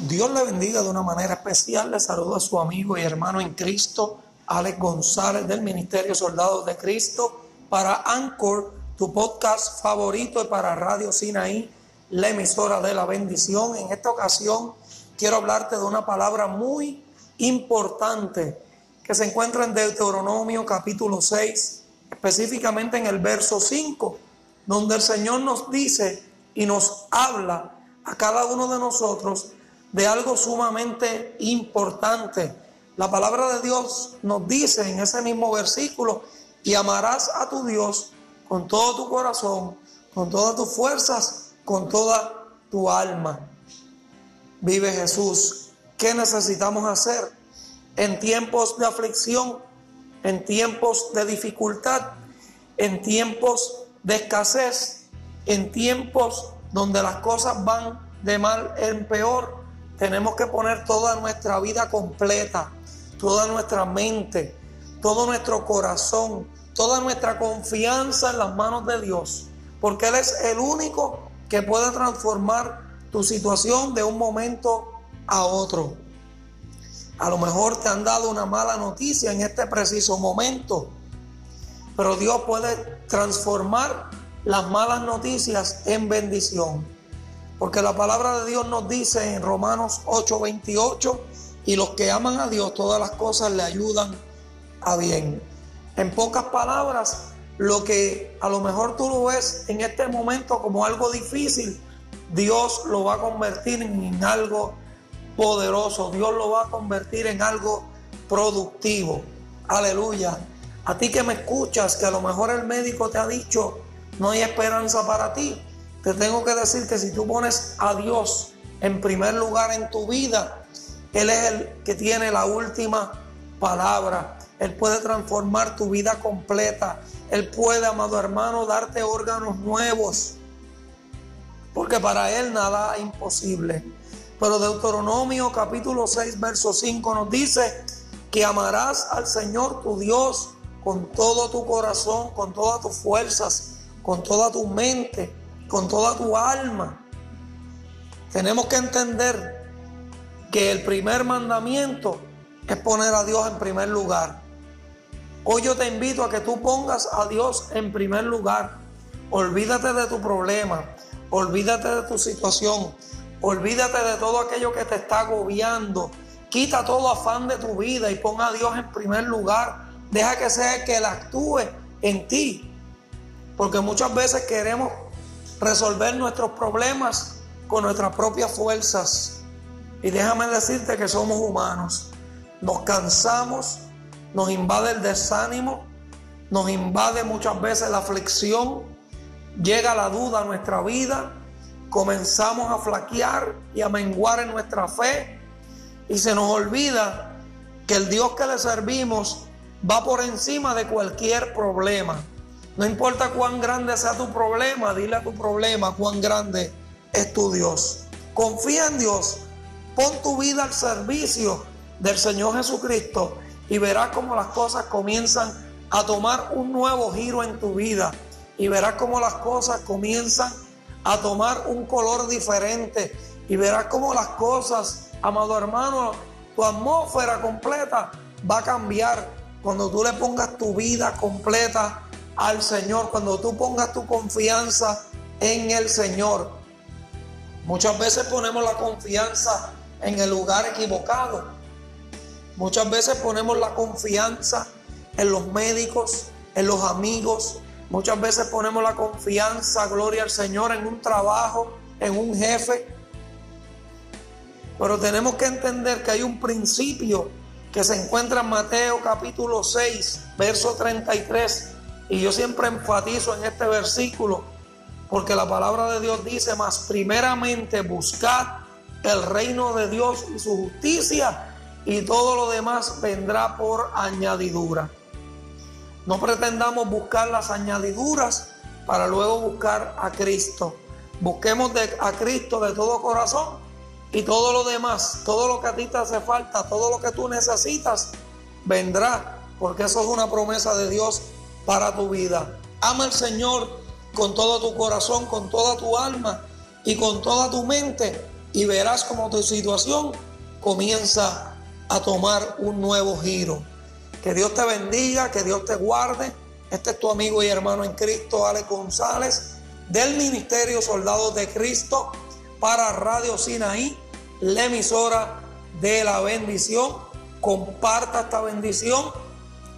Dios le bendiga de una manera especial. Le saludo a su amigo y hermano en Cristo, Alex González del Ministerio Soldados de Cristo, para Anchor, tu podcast favorito y para Radio Sinaí, la emisora de la bendición. En esta ocasión quiero hablarte de una palabra muy importante que se encuentra en Deuteronomio capítulo 6, específicamente en el verso 5, donde el Señor nos dice y nos habla a cada uno de nosotros de algo sumamente importante. La palabra de Dios nos dice en ese mismo versículo, y amarás a tu Dios con todo tu corazón, con todas tus fuerzas, con toda tu alma. Vive Jesús. ¿Qué necesitamos hacer en tiempos de aflicción, en tiempos de dificultad, en tiempos de escasez, en tiempos donde las cosas van de mal en peor? Tenemos que poner toda nuestra vida completa, toda nuestra mente, todo nuestro corazón, toda nuestra confianza en las manos de Dios, porque Él es el único que puede transformar tu situación de un momento a otro. A lo mejor te han dado una mala noticia en este preciso momento, pero Dios puede transformar las malas noticias en bendición. Porque la palabra de Dios nos dice en Romanos 8:28, y los que aman a Dios, todas las cosas le ayudan a bien. En pocas palabras, lo que a lo mejor tú lo ves en este momento como algo difícil, Dios lo va a convertir en algo poderoso, Dios lo va a convertir en algo productivo. Aleluya. A ti que me escuchas, que a lo mejor el médico te ha dicho, no hay esperanza para ti te tengo que decir que si tú pones a Dios en primer lugar en tu vida, Él es el que tiene la última palabra. Él puede transformar tu vida completa. Él puede, amado hermano, darte órganos nuevos. Porque para Él nada es imposible. Pero Deuteronomio capítulo 6, verso 5 nos dice que amarás al Señor tu Dios con todo tu corazón, con todas tus fuerzas, con toda tu mente con toda tu alma. Tenemos que entender que el primer mandamiento es poner a Dios en primer lugar. Hoy yo te invito a que tú pongas a Dios en primer lugar. Olvídate de tu problema, olvídate de tu situación, olvídate de todo aquello que te está agobiando. Quita todo afán de tu vida y pon a Dios en primer lugar. Deja que sea el que Él actúe en ti. Porque muchas veces queremos resolver nuestros problemas con nuestras propias fuerzas. Y déjame decirte que somos humanos. Nos cansamos, nos invade el desánimo, nos invade muchas veces la aflicción, llega la duda a nuestra vida, comenzamos a flaquear y a menguar en nuestra fe y se nos olvida que el Dios que le servimos va por encima de cualquier problema. No importa cuán grande sea tu problema, dile a tu problema cuán grande es tu Dios. Confía en Dios, pon tu vida al servicio del Señor Jesucristo y verás cómo las cosas comienzan a tomar un nuevo giro en tu vida. Y verás cómo las cosas comienzan a tomar un color diferente. Y verás cómo las cosas, amado hermano, tu atmósfera completa va a cambiar. Cuando tú le pongas tu vida completa al Señor, cuando tú pongas tu confianza en el Señor. Muchas veces ponemos la confianza en el lugar equivocado. Muchas veces ponemos la confianza en los médicos, en los amigos. Muchas veces ponemos la confianza, gloria al Señor, en un trabajo, en un jefe. Pero tenemos que entender que hay un principio que se encuentra en Mateo capítulo 6, verso 33 y yo siempre enfatizo en este versículo porque la palabra de Dios dice, más primeramente buscad el reino de Dios y su justicia y todo lo demás vendrá por añadidura. No pretendamos buscar las añadiduras para luego buscar a Cristo. Busquemos a Cristo de todo corazón y todo lo demás, todo lo que a ti te hace falta, todo lo que tú necesitas, vendrá, porque eso es una promesa de Dios para tu vida. Ama al Señor con todo tu corazón, con toda tu alma y con toda tu mente y verás como tu situación comienza a tomar un nuevo giro. Que Dios te bendiga, que Dios te guarde. Este es tu amigo y hermano en Cristo, Alex González, del Ministerio Soldados de Cristo para Radio Sinaí, la emisora de la bendición. Comparta esta bendición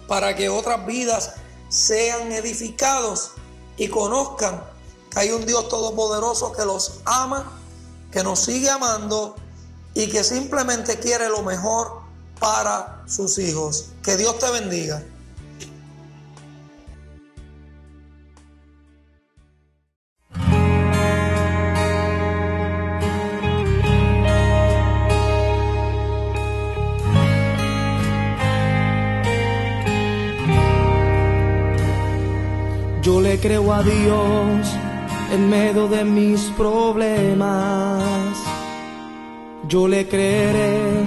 para que otras vidas sean edificados y conozcan que hay un Dios todopoderoso que los ama, que nos sigue amando y que simplemente quiere lo mejor para sus hijos. Que Dios te bendiga. Creo a Dios en medio de mis problemas. Yo le creeré,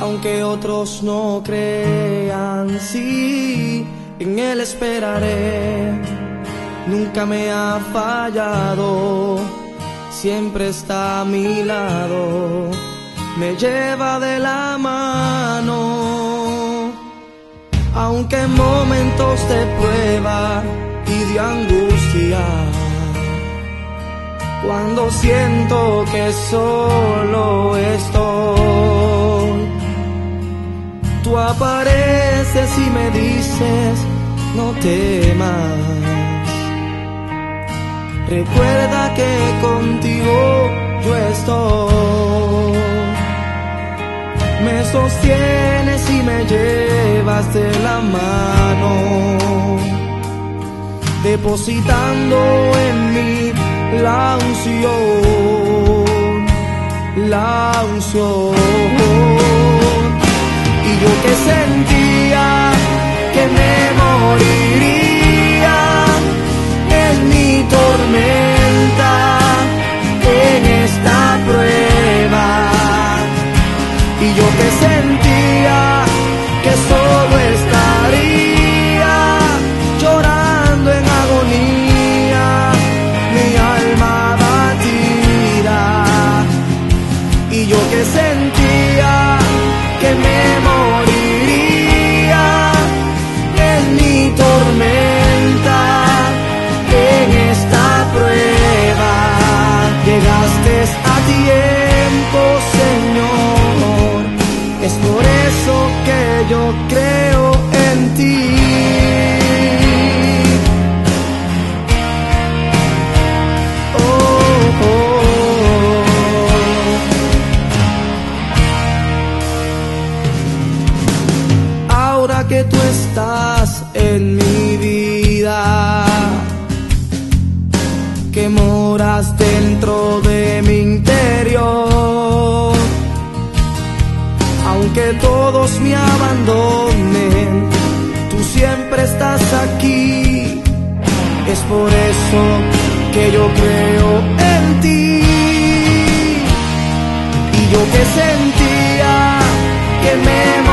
aunque otros no crean. Sí, en Él esperaré. Nunca me ha fallado, siempre está a mi lado. Me lleva de la mano, aunque en momentos de prueba de angustia. Cuando siento que solo estoy, tú apareces y me dices, no temas. Recuerda que contigo yo estoy. Me sostienes y me llevas de la mano depositando en mí la unción, la unción. Y yo que sentía que me moriría en mi tormenta, en esta prueba. Y yo que sentía que solo aunque todos me abandonen, tú siempre estás aquí. Es por eso que yo creo en ti. Y yo que sentía que me